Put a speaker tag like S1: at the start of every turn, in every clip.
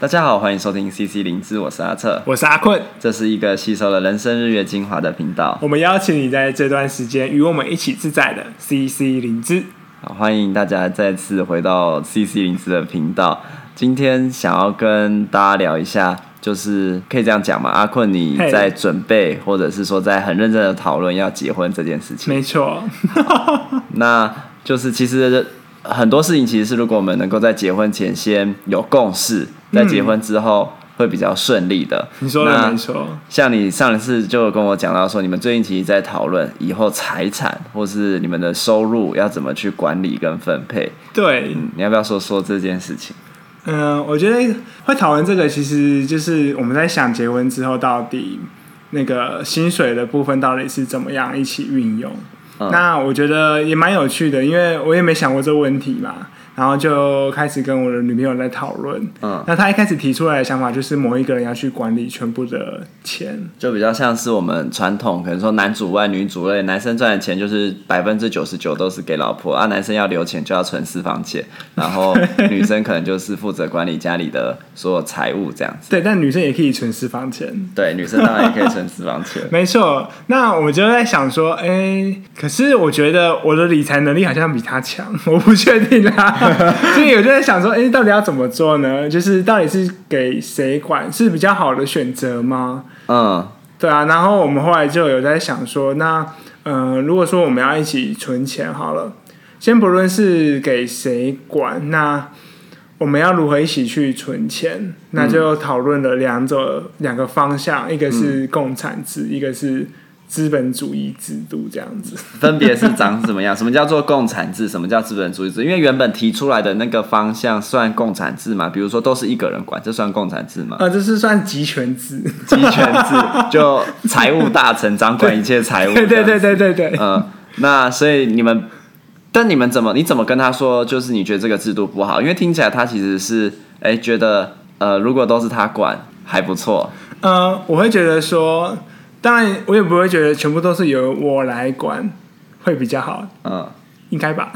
S1: 大家好，欢迎收听 CC 灵芝，我是阿策，
S2: 我是阿困，
S1: 这是一个吸收了人生日月精华的频道。
S2: 我们邀请你在这段时间与我们一起自在的 CC 灵芝。
S1: 好，欢迎大家再次回到 CC 灵芝的频道。今天想要跟大家聊一下，就是可以这样讲嘛？阿困，你在准备，或者是说在很认真的讨论要结婚这件事情？
S2: 没错。
S1: 那就是其实很多事情，其实是如果我们能够在结婚前先有共识，在结婚之后会比较顺利的。
S2: 你说的没错。
S1: 像你上一次就跟我讲到说，你们最近其实在讨论以后财产或是你们的收入要怎么去管理跟分配。
S2: 对。
S1: 嗯，你要不要说说这件事情？
S2: 嗯，我觉得会讨论这个，其实就是我们在想结婚之后到底那个薪水的部分到底是怎么样一起运用。嗯。那我觉得也蛮有趣的，因为我也没想过这个问题嘛。然后就开始跟我的女朋友在讨论，嗯，那他一开始提出来的想法就是某一个人要去管理全部的钱，
S1: 就比较像是我们传统可能说男主外女主内，男生赚的钱就是百分之九十九都是给老婆，啊，男生要留钱就要存私房钱，然后 女生可能就是负责管理家里的所有财务这样子。
S2: 对，但女生也可以存私房钱。
S1: 对，女生当然也可以存私房钱。
S2: 没错，那我就在想说，哎，可是我觉得我的理财能力好像比他强，我不确定啊。所以我就在想说，哎、欸，到底要怎么做呢？就是到底是给谁管是比较好的选择吗？嗯，对啊。然后我们后来就有在想说，那嗯、呃，如果说我们要一起存钱好了，先不论是给谁管，那我们要如何一起去存钱？那就讨论了两种两个方向，一个是共产制，一个是。资本主义制度这样子，
S1: 分别是长什么样？什么叫做共产制？什么叫资本主义制？因为原本提出来的那个方向算共产制嘛？比如说都是一个人管，这算共产制吗？
S2: 呃，这是算集权制。
S1: 集权制 就财务大臣掌管一切财务。
S2: 对对对对对对。
S1: 嗯，那所以你们，但你们怎么？你怎么跟他说？就是你觉得这个制度不好？因为听起来他其实是哎、欸、觉得呃，如果都是他管还不错。
S2: 呃，我会觉得说。当然，我也不会觉得全部都是由我来管会比较好，嗯，应该吧。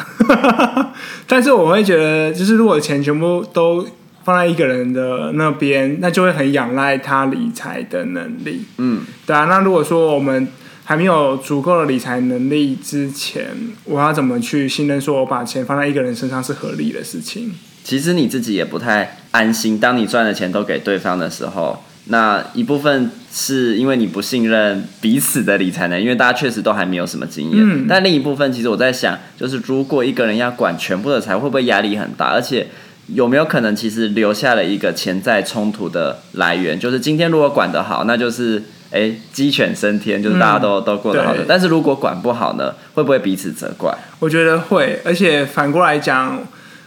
S2: 但是我会觉得，就是如果钱全部都放在一个人的那边，那就会很仰赖他理财的能力，嗯，对啊。那如果说我们还没有足够的理财能力之前，我要怎么去信任说我把钱放在一个人身上是合理的事情？
S1: 其实你自己也不太安心，当你赚的钱都给对方的时候。那一部分是因为你不信任彼此的理财能力，因为大家确实都还没有什么经验。嗯。但另一部分，其实我在想，就是如果一个人要管全部的财，会不会压力很大？而且有没有可能，其实留下了一个潜在冲突的来源？就是今天如果管得好，那就是诶鸡犬升天，就是大家都、嗯、都过得好的。但是如果管不好呢，会不会彼此责怪？
S2: 我觉得会，而且反过来讲。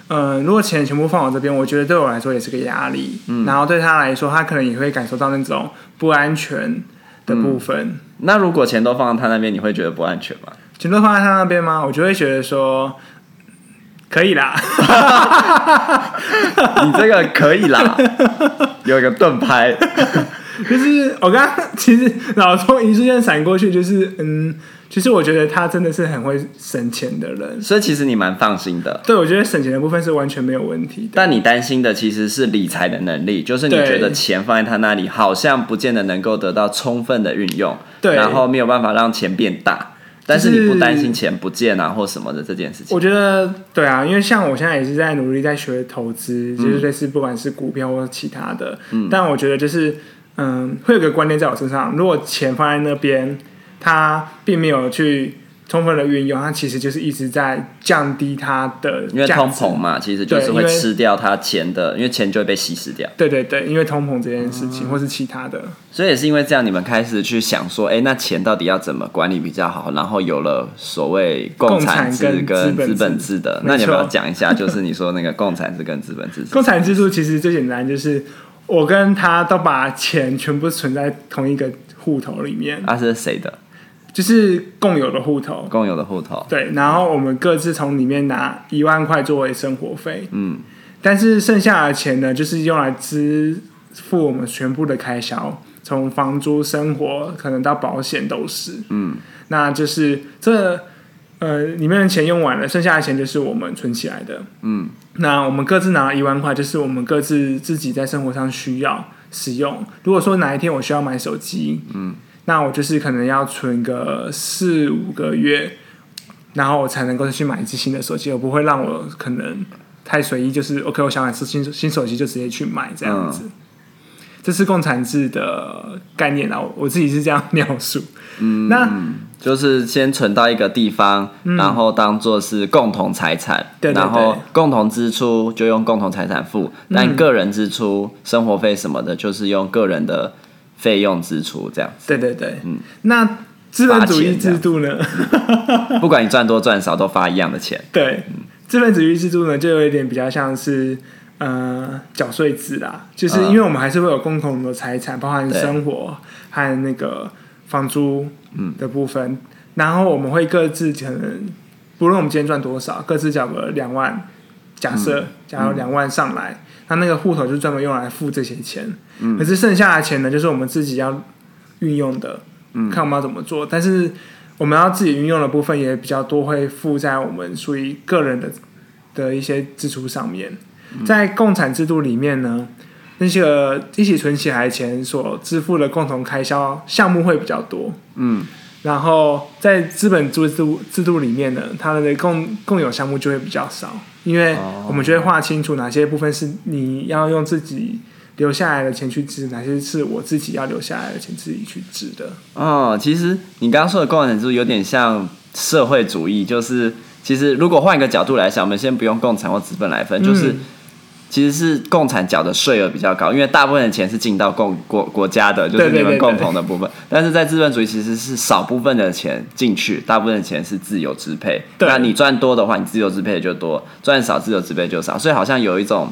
S2: 嗯、呃，如果钱全部放我这边，我觉得对我来说也是个压力。嗯，然后对他来说，他可能也会感受到那种不安全的部分。
S1: 嗯、那如果钱都放在他那边，你会觉得不安全吗？
S2: 钱都放在他那边吗？我就会觉得说可以啦。
S1: 你这个可以啦，有一个盾牌。
S2: 就是我刚刚其实脑中一瞬间闪过去，就是嗯。其实我觉得他真的是很会省钱的人，
S1: 所以其实你蛮放心的。
S2: 对，我觉得省钱的部分是完全没有问题的。
S1: 但你担心的其实是理财的能力，就是你觉得钱放在他那里，好像不见得能够得到充分的运用，对，然后没有办法让钱变大。但是你不担心钱不见啊，或什么的这件事情？
S2: 我觉得对啊，因为像我现在也是在努力在学投资，就是类似不管是股票或者其他的。嗯，但我觉得就是嗯，会有个观念在我身上，如果钱放在那边。它并没有去充分的运用，它其实就是一直在降低它的，
S1: 因为通膨嘛，其实就是会吃掉它钱的，因为，因为钱就会被稀释掉。
S2: 对对对，因为通膨这件事情，嗯、或是其他的，
S1: 所以也是因为这样，你们开始去想说，哎、欸，那钱到底要怎么管理比较好？然后有了所谓共产制跟资本制的，那你要不要讲一下？就是你说那个共产制跟资本制，
S2: 共产制度其实最简单，就是我跟他都把钱全部存在同一个户头里面。
S1: 那、啊、是谁的？
S2: 就是共有的户头，
S1: 共有的户头。
S2: 对，然后我们各自从里面拿一万块作为生活费，嗯，但是剩下的钱呢，就是用来支付我们全部的开销，从房租、生活，可能到保险都是，嗯，那就是这呃里面的钱用完了，剩下的钱就是我们存起来的。嗯，那我们各自拿了一万块，就是我们各自自己在生活上需要使用。如果说哪一天我需要买手机，嗯，那我就是可能要存个四五个月，然后我才能够去买一只新的手机，我不会让我可能太随意，就是 OK，我想买新新手机就直接去买这样子。嗯这是共产制的概念啊，我自己是这样描述。嗯，那
S1: 就是先存到一个地方，嗯、然后当做是共同财产，
S2: 对对对，
S1: 然后共同支出就用共同财产付，嗯、但个人支出、生活费什么的，就是用个人的费用支出这样子。
S2: 对对对，嗯，那资本主义制度呢？
S1: 不管你赚多赚少，都发一样的钱。
S2: 对，资本主义制度呢，就有一点比较像是。呃，缴税制啦，就是因为我们还是会有共同的财产，包含生活和那个房租的部分，嗯、然后我们会各自可能，不论我们今天赚多少，各自缴个两万，假设假如两万上来，那、嗯、那个户头就专门用来付这些钱，嗯、可是剩下的钱呢，就是我们自己要运用的，嗯、看我们要怎么做，但是我们要自己运用的部分也比较多，会付在我们属于个人的的一些支出上面。在共产制度里面呢，那些个一起存起来的钱所支付的共同开销项目会比较多。嗯，然后在资本制度制度里面呢，他们的共共有项目就会比较少，因为我们就会划清楚哪些部分是你要用自己留下来的钱去支，哪些是我自己要留下来的钱自己去支的。
S1: 哦，其实你刚刚说的共产制度有点像社会主义，就是其实如果换一个角度来想，我们先不用共产或资本来分，就是。嗯其实是共产缴的税额比较高，因为大部分的钱是进到共国国家的，就是你们共同的部分。但是在资本主义，其实是少部分的钱进去，大部分的钱是自由支配。对那你赚多的话，你自由支配就多；赚少，自由支配就少。所以好像有一种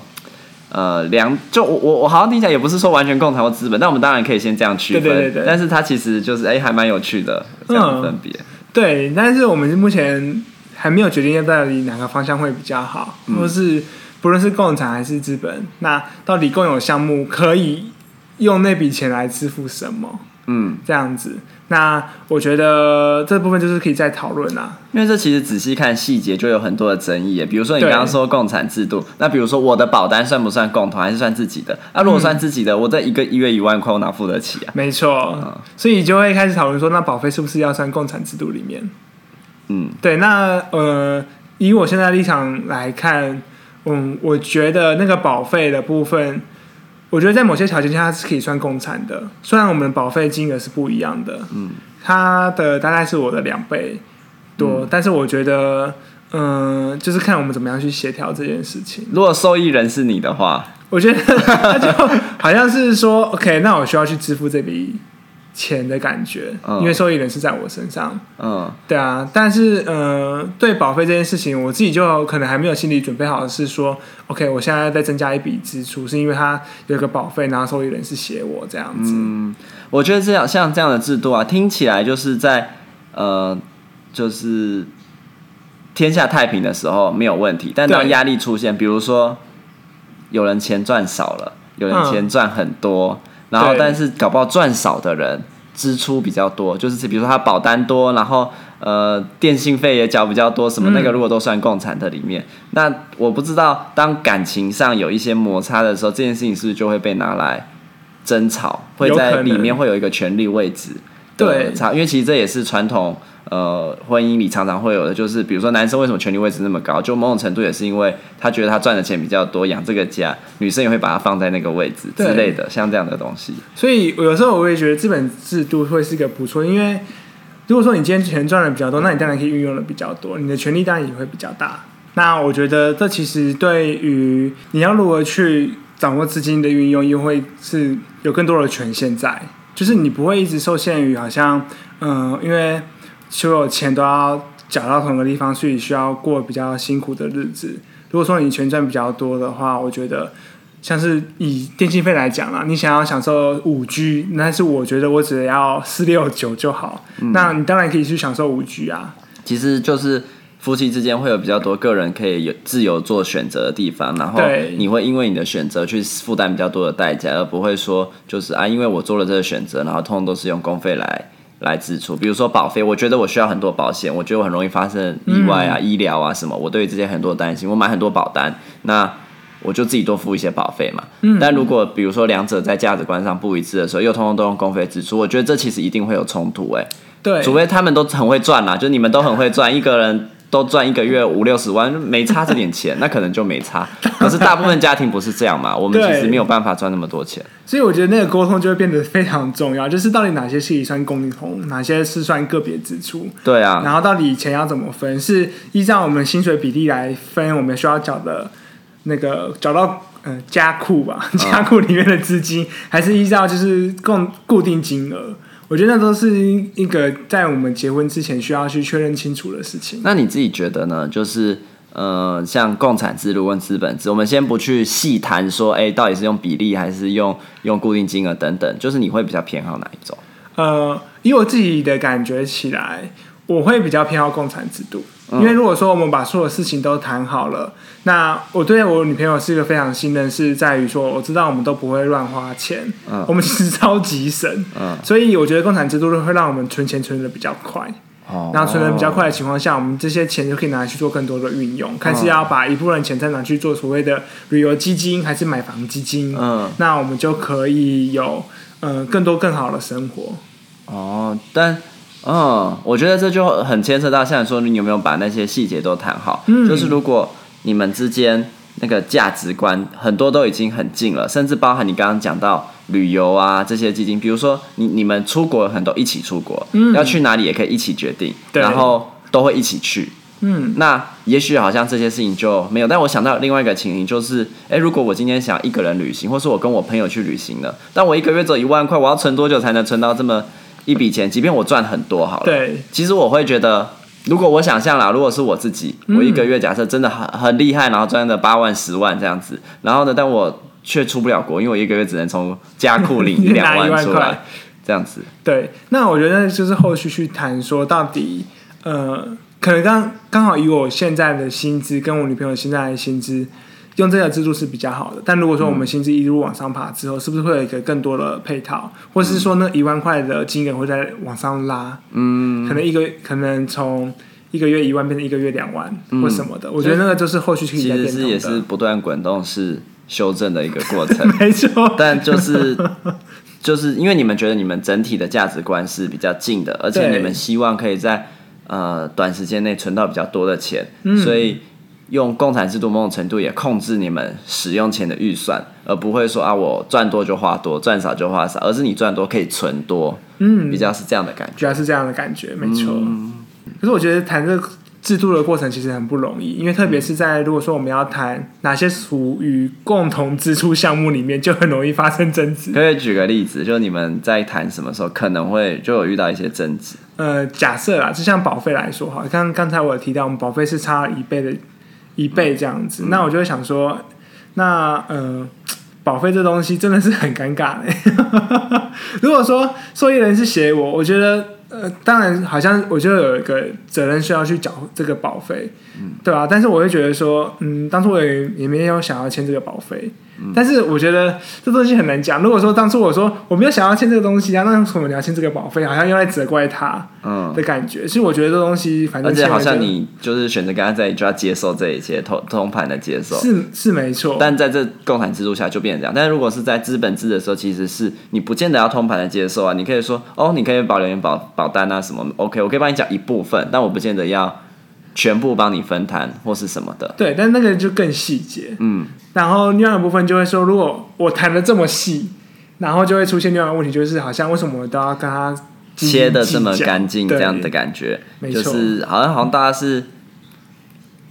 S1: 呃两，就我我我好像听起来也不是说完全共产或资本，但我们当然可以先这样区分。对对对对，但是它其实就是哎，还蛮有趣的这样的分别。
S2: 嗯。对，但是我们目前还没有决定要到底哪个方向会比较好，或、嗯、是。不论是共产还是资本，那到底共有项目可以用那笔钱来支付什么？嗯，这样子，那我觉得这部分就是可以再讨论啦。
S1: 因为这其实仔细看细节就有很多的争议。比如说你刚刚说共产制度，那比如说我的保单算不算共同，还是算自己的？那、啊、如果算自己的，嗯、我这一个一月一万块，我哪付得起啊？
S2: 没错，嗯、所以就会开始讨论说，那保费是不是要算共产制度里面？嗯，对，那呃，以我现在立场来看。嗯，我觉得那个保费的部分，我觉得在某些条件下它是可以算共产的。虽然我们的保费金额是不一样的，嗯，它的大概是我的两倍多，嗯、但是我觉得，嗯，就是看我们怎么样去协调这件事情。
S1: 如果受益人是你的话，
S2: 我觉得他就好像是说，OK，那我需要去支付这笔。钱的感觉，因为受益人是在我身上。嗯，对啊，但是呃，对保费这件事情，我自己就可能还没有心理准备好，是说，OK，我现在再增加一笔支出，是因为它有一个保费，然后受益人是写我这样子。嗯，
S1: 我觉得这样像这样的制度啊，听起来就是在呃，就是天下太平的时候没有问题，但当压力出现，比如说有人钱赚少了，有人钱赚很多。嗯然后，但是搞不好赚少的人支出比较多，就是比如说他保单多，然后呃电信费也缴比较多，什么那个如果都算共产的里面，嗯、那我不知道当感情上有一些摩擦的时候，这件事情是不是就会被拿来争吵，会在里面会有一个权力位置对。差，因为其实这也是传统。呃，婚姻里常常会有的，就是比如说男生为什么权力位置那么高，就某种程度也是因为他觉得他赚的钱比较多，养这个家，女生也会把他放在那个位置之类的，像这样的东西。
S2: 所以有时候我也觉得资本制度会是一个不错，因为如果说你今天钱赚的比较多，那你当然可以运用的比较多，你的权力当然也会比较大。那我觉得这其实对于你要如何去掌握资金的运用，又会是有更多的权限在，就是你不会一直受限于好像嗯、呃，因为。所有钱都要缴到同一个地方，所以需要过比较辛苦的日子。如果说你钱赚比较多的话，我觉得像是以电信费来讲啦，你想要享受五 G，但是我觉得我只要四六九就好。嗯、那你当然可以去享受五 G 啊。
S1: 其实就是夫妻之间会有比较多个人可以有自由做选择的地方，然后你会因为你的选择去负担比较多的代价，而不会说就是啊，因为我做了这个选择，然后通通都是用公费来。来支出，比如说保费，我觉得我需要很多保险，我觉得我很容易发生意外啊、嗯、医疗啊什么，我对这些很多担心，我买很多保单，那我就自己多付一些保费嘛。嗯、但如果比如说两者在价值观上不一致的时候，又通通都用公费支出，我觉得这其实一定会有冲突哎、欸。
S2: 对，
S1: 除非他们都很会赚啦，就你们都很会赚，一个人。都赚一个月五六十万，没差这点钱，那可能就没差。可是大部分家庭不是这样嘛？我们其实没有办法赚那么多钱。
S2: 所以我觉得那个沟通就会变得非常重要，就是到底哪些是算共同，哪些是算个别支出。
S1: 对啊。
S2: 然后到底钱要怎么分？是依照我们薪水比例来分，我们需要缴的那个缴到嗯家库吧，家库里面的资金，嗯、还是依照就是共固定金额？我觉得那都是一个在我们结婚之前需要去确认清楚的事情。
S1: 那你自己觉得呢？就是呃，像共产制度跟资本制，我们先不去细谈说，哎，到底是用比例还是用用固定金额等等，就是你会比较偏好哪一种？
S2: 呃，以我自己的感觉起来，我会比较偏好共产制度。因为如果说我们把所有事情都谈好了，那我对我女朋友是一个非常信任，是在于说我知道我们都不会乱花钱，我们其实超级省，所以我觉得共产制度会让我们存钱存的比较快，然后存的比较快的情况下，我们这些钱就可以拿来去做更多的运用，看是要把一部分钱再拿去做所谓的旅游基金，还是买房基金，嗯。那我们就可以有呃更多更好的生活。
S1: 哦，但。嗯，我觉得这就很牵涉到，像你说，你有没有把那些细节都谈好？嗯，就是如果你们之间那个价值观很多都已经很近了，甚至包含你刚刚讲到旅游啊这些基金，比如说你你们出国很多一起出国，嗯，要去哪里也可以一起决定，对，然后都会一起去，嗯，那也许好像这些事情就没有。但我想到另外一个情形，就是，哎，如果我今天想一个人旅行，或是我跟我朋友去旅行了，但我一个月只有一万块，我要存多久才能存到这么？一笔钱，即便我赚很多好了，
S2: 对，
S1: 其实我会觉得，如果我想象啦，如果是我自己，我一个月假设真的很很厉害，然后赚了八万、十万这样子，然后呢，但我却出不了国，因为我一个月只能从家库领一 两万出来，这样子。
S2: 对，那我觉得就是后续去谈说，到底呃，可能刚刚好以我现在的薪资跟我女朋友现在的薪资。用这个制度是比较好的，但如果说我们薪资一路往上爬之后，嗯、是不是会有一个更多的配套，或是说那一万块的金额会再往上拉？嗯，可能一个可能从一个月一万变成一个月两万，嗯、或什么的。我觉得那个就是后续。其实是
S1: 也是不断滚动式修正的一个过程，
S2: 没错。
S1: 但就是 就是因为你们觉得你们整体的价值观是比较近的，而且你们希望可以在呃短时间内存到比较多的钱，嗯、所以。用共产制度某种程度也控制你们使用钱的预算，而不会说啊，我赚多就花多，赚少就花少，而是你赚多可以存多，嗯，比较是这样的感觉，
S2: 主要是这样的感觉，没错。嗯、可是我觉得谈这个制度的过程其实很不容易，因为特别是在如果说我们要谈哪些属于共同支出项目里面，就很容易发生争执。
S1: 可以举个例子，就你们在谈什么时候可能会就有遇到一些争执？
S2: 呃，假设啦，就像保费来说哈，刚刚才我有提到，我们保费是差一倍的。一倍这样子，嗯、那我就会想说，那呃，保费这东西真的是很尴尬嘞。如果说受益人是写我，我觉得呃，当然好像我就有一个责任需要去缴这个保费，嗯、对吧、啊？但是我会觉得说，嗯，当初我也也没有想要签这个保费。但是我觉得这东西很难讲。如果说当初我说我没有想要签这个东西啊，那为什么你要签这个保费？好像又在责怪他，嗯的感觉。其实我觉得这东西反正
S1: 而且好像你就是选择跟他在一起，就要接受这一切，通通盘的接受。
S2: 是是没错。
S1: 但在这共产制度下就变成这样。但是如果是在资本制的时候，其实是你不见得要通盘的接受啊。你可以说哦，你可以保留保保单啊什么，OK，我可以帮你讲一部分，但我不见得要。全部帮你分摊或是什么的，
S2: 对，但那个就更细节，嗯，然后另外一部分就会说，如果我谈的这么细，然后就会出现另外一个问题，就是好像为什么我都要跟他
S1: 切的这么干净，这样的感觉，就是好像好像大家是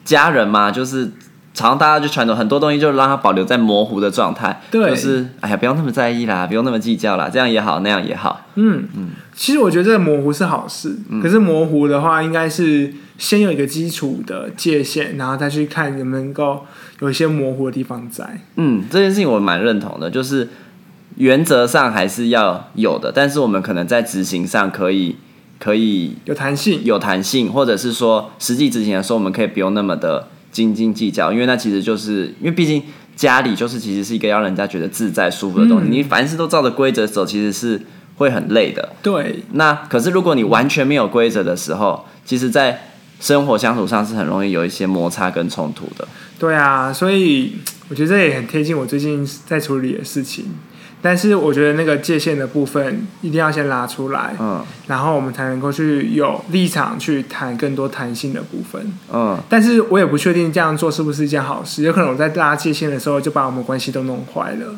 S1: 家人嘛，就是常常大家就传统很多东西，就让它保留在模糊的状态，对，就是哎呀，不用那么在意啦，不用那么计较啦，这样也好，那样也好，嗯嗯，
S2: 其实我觉得这个模糊是好事，嗯，可是模糊的话，应该是。先有一个基础的界限，然后再去看能不能够有一些模糊的地方在。
S1: 嗯，这件事情我蛮认同的，就是原则上还是要有的，但是我们可能在执行上可以可以
S2: 有弹性，
S1: 有弹性，或者是说实际执行的时候，我们可以不用那么的斤斤计较，因为那其实就是因为毕竟家里就是其实是一个让人家觉得自在舒服的东西，嗯、你凡事都照着规则走，其实是会很累的。
S2: 对。
S1: 那可是如果你完全没有规则的时候，其实，在生活相处上是很容易有一些摩擦跟冲突的。
S2: 对啊，所以我觉得这也很贴近我最近在处理的事情。但是我觉得那个界限的部分一定要先拉出来，嗯，然后我们才能够去有立场去谈更多弹性的部分，嗯。但是我也不确定这样做是不是一件好事，有可能我在拉界限的时候就把我们关系都弄坏了。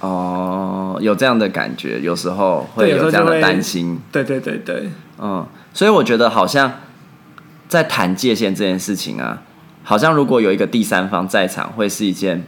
S1: 哦，有这样的感觉，有时候会有这样的担心。
S2: 对对对对，
S1: 嗯。所以我觉得好像在谈界限这件事情啊，好像如果有一个第三方在场，会是一件。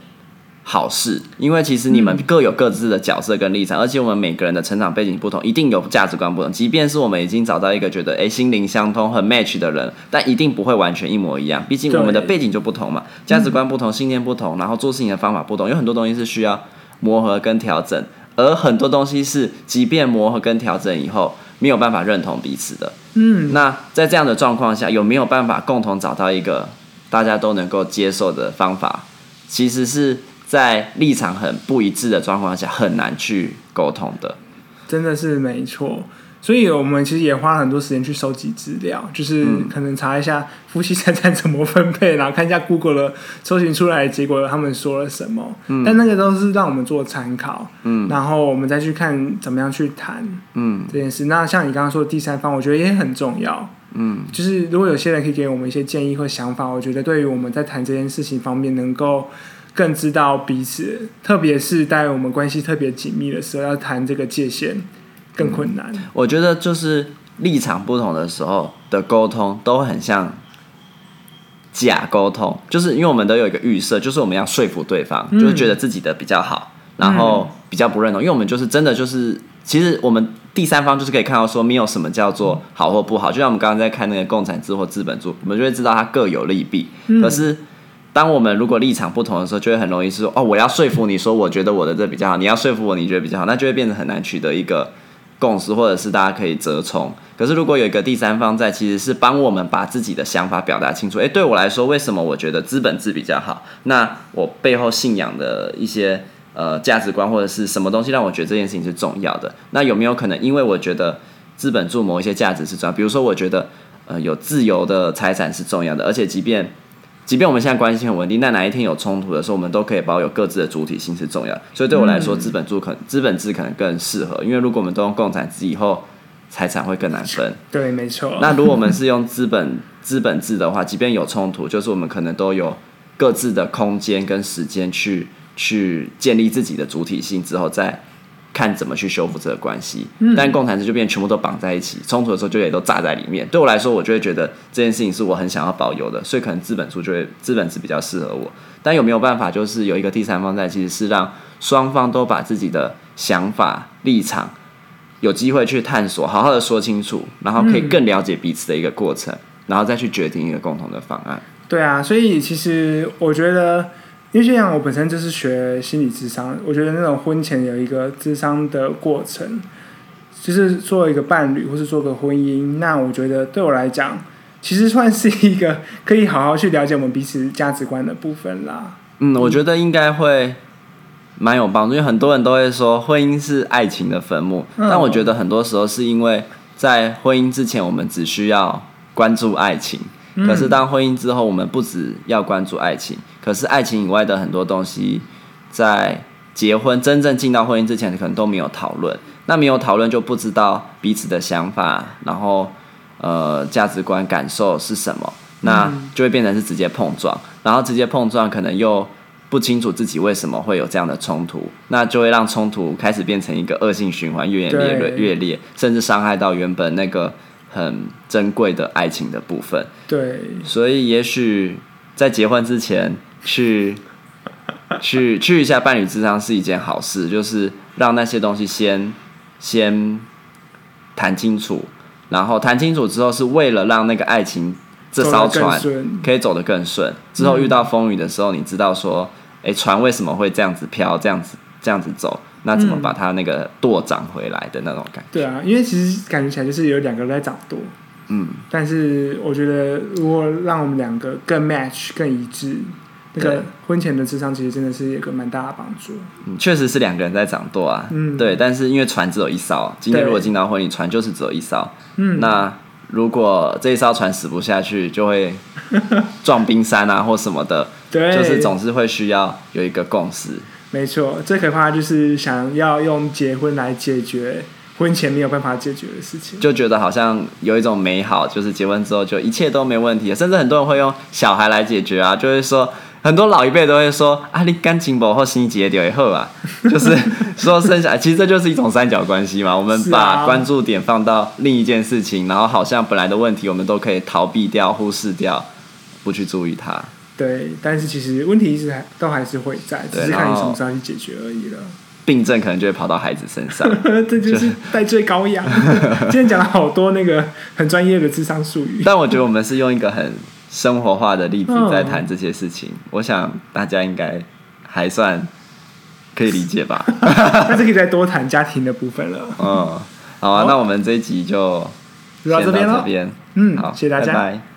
S1: 好事，因为其实你们各有各自的角色跟立场，嗯、而且我们每个人的成长背景不同，一定有价值观不同。即便是我们已经找到一个觉得哎心灵相通、很 match 的人，但一定不会完全一模一样。毕竟我们的背景就不同嘛，价值观不同、信念不同，然后做事情的方法不同，有很多东西是需要磨合跟调整，而很多东西是即便磨合跟调整以后，没有办法认同彼此的。嗯，那在这样的状况下，有没有办法共同找到一个大家都能够接受的方法？其实是。在立场很不一致的状况下，很难去沟通的，
S2: 真的是没错。所以我们其实也花了很多时间去收集资料，就是可能查一下夫妻财产怎么分配，然后看一下 Google 的搜寻出来的结果，他们说了什么。嗯，但那个都是让我们做参考。嗯，然后我们再去看怎么样去谈。嗯，这件事。那像你刚刚说的第三方，我觉得也很重要。嗯，就是如果有些人可以给我们一些建议或想法，我觉得对于我们在谈这件事情方面能够。更知道彼此，特别是在我们关系特别紧密的时候，要谈这个界限更困难。
S1: 我觉得就是立场不同的时候的沟通都很像假沟通，就是因为我们都有一个预设，就是我们要说服对方，嗯、就是觉得自己的比较好，然后比较不认同，因为我们就是真的就是，其实我们第三方就是可以看到说，没有什么叫做好或不好，就像我们刚刚在看那个共产制或资本制，我们就会知道它各有利弊，嗯、可是。当我们如果立场不同的时候，就会很容易是说哦，我要说服你说，我觉得我的这比较好，你要说服我，你觉得比较好，那就会变得很难取得一个共识，或者是大家可以折冲。可是如果有一个第三方在，其实是帮我们把自己的想法表达清楚。诶，对我来说，为什么我觉得资本制比较好？那我背后信仰的一些呃价值观或者是什么东西让我觉得这件事情是重要的？那有没有可能，因为我觉得资本注某一些价值是重要，比如说我觉得呃有自由的财产是重要的，而且即便即便我们现在关系很稳定，但哪一天有冲突的时候，我们都可以保有各自的主体性是重要。所以对我来说，资本制可资本制可能更适合，因为如果我们都用共产制以后，财产会更难分。
S2: 对，没错。
S1: 那如果我们是用资本资本制的话，即便有冲突，就是我们可能都有各自的空间跟时间去去建立自己的主体性之后再。看怎么去修复这个关系，但共产制就变全部都绑在一起，冲突的时候就也都炸在里面。对我来说，我就会觉得这件事情是我很想要保留的，所以可能资本书就会资本制比较适合我。但有没有办法，就是有一个第三方在，其实是让双方都把自己的想法立场有机会去探索，好好的说清楚，然后可以更了解彼此的一个过程，然后再去决定一个共同的方案。
S2: 对啊，所以其实我觉得。因为就像我本身就是学心理智商，我觉得那种婚前有一个智商的过程，就是做一个伴侣或是做个婚姻，那我觉得对我来讲，其实算是一个可以好好去了解我们彼此价值观的部分啦。
S1: 嗯，我觉得应该会蛮有帮助，因为很多人都会说婚姻是爱情的坟墓，嗯，但我觉得很多时候是因为在婚姻之前，我们只需要关注爱情。可是，当婚姻之后，我们不只要关注爱情，可是爱情以外的很多东西，在结婚真正进到婚姻之前，可能都没有讨论。那没有讨论，就不知道彼此的想法，然后呃价值观、感受是什么，那就会变成是直接碰撞，然后直接碰撞，可能又不清楚自己为什么会有这样的冲突，那就会让冲突开始变成一个恶性循环，越演越烈，越烈，甚至伤害到原本那个。很珍贵的爱情的部分，
S2: 对，
S1: 所以也许在结婚之前去去 去一下伴侣智商是一件好事，就是让那些东西先先谈清楚，然后谈清楚之后是为了让那个爱情这艘船可以走得更顺，之后遇到风雨的时候，你知道说，哎、欸，船为什么会这样子飘，这样子这样子走。那怎么把它那个舵长回来的那种感觉？
S2: 对啊，因为其实感觉起来就是有两个人在掌舵，嗯，但是我觉得如果让我们两个更 match 更一致，那个婚前的智商其实真的是有一个蛮大的帮助。
S1: 嗯，确实是两个人在掌舵啊。嗯，对。但是因为船只有一艘，今天如果进到婚礼，船就是只有一艘。嗯，那如果这一艘船驶不下去，就会 撞冰山啊，或什么的。对，就是总是会需要有一个共识。
S2: 没错，最可怕就是想要用结婚来解决。婚前没有办法解决的事情，
S1: 就觉得好像有一种美好，就是结婚之后就一切都没问题，甚至很多人会用小孩来解决啊，就会说很多老一辈都会说啊，你感情不好，心结掉以后啊，就是说生下来，其实这就是一种三角关系嘛。我们把关注点放到另一件事情，然后好像本来的问题我们都可以逃避掉、忽视掉，不去注意它。对，
S2: 但是其实问题一直还都还是会在，只是看你什么时候去解决而已了。
S1: 病症可能就会跑到孩子身上，
S2: 这就是戴罪羔羊。今天讲了好多那个很专业的智商术语，
S1: 但我觉得我们是用一个很生活化的例子在谈这些事情，嗯、我想大家应该还算可以理解吧。
S2: 那就可以再多谈家庭的部分了。
S1: 嗯，好啊，好，那我们这一集就先到这边，
S2: 嗯，好，谢谢大家。
S1: 拜拜。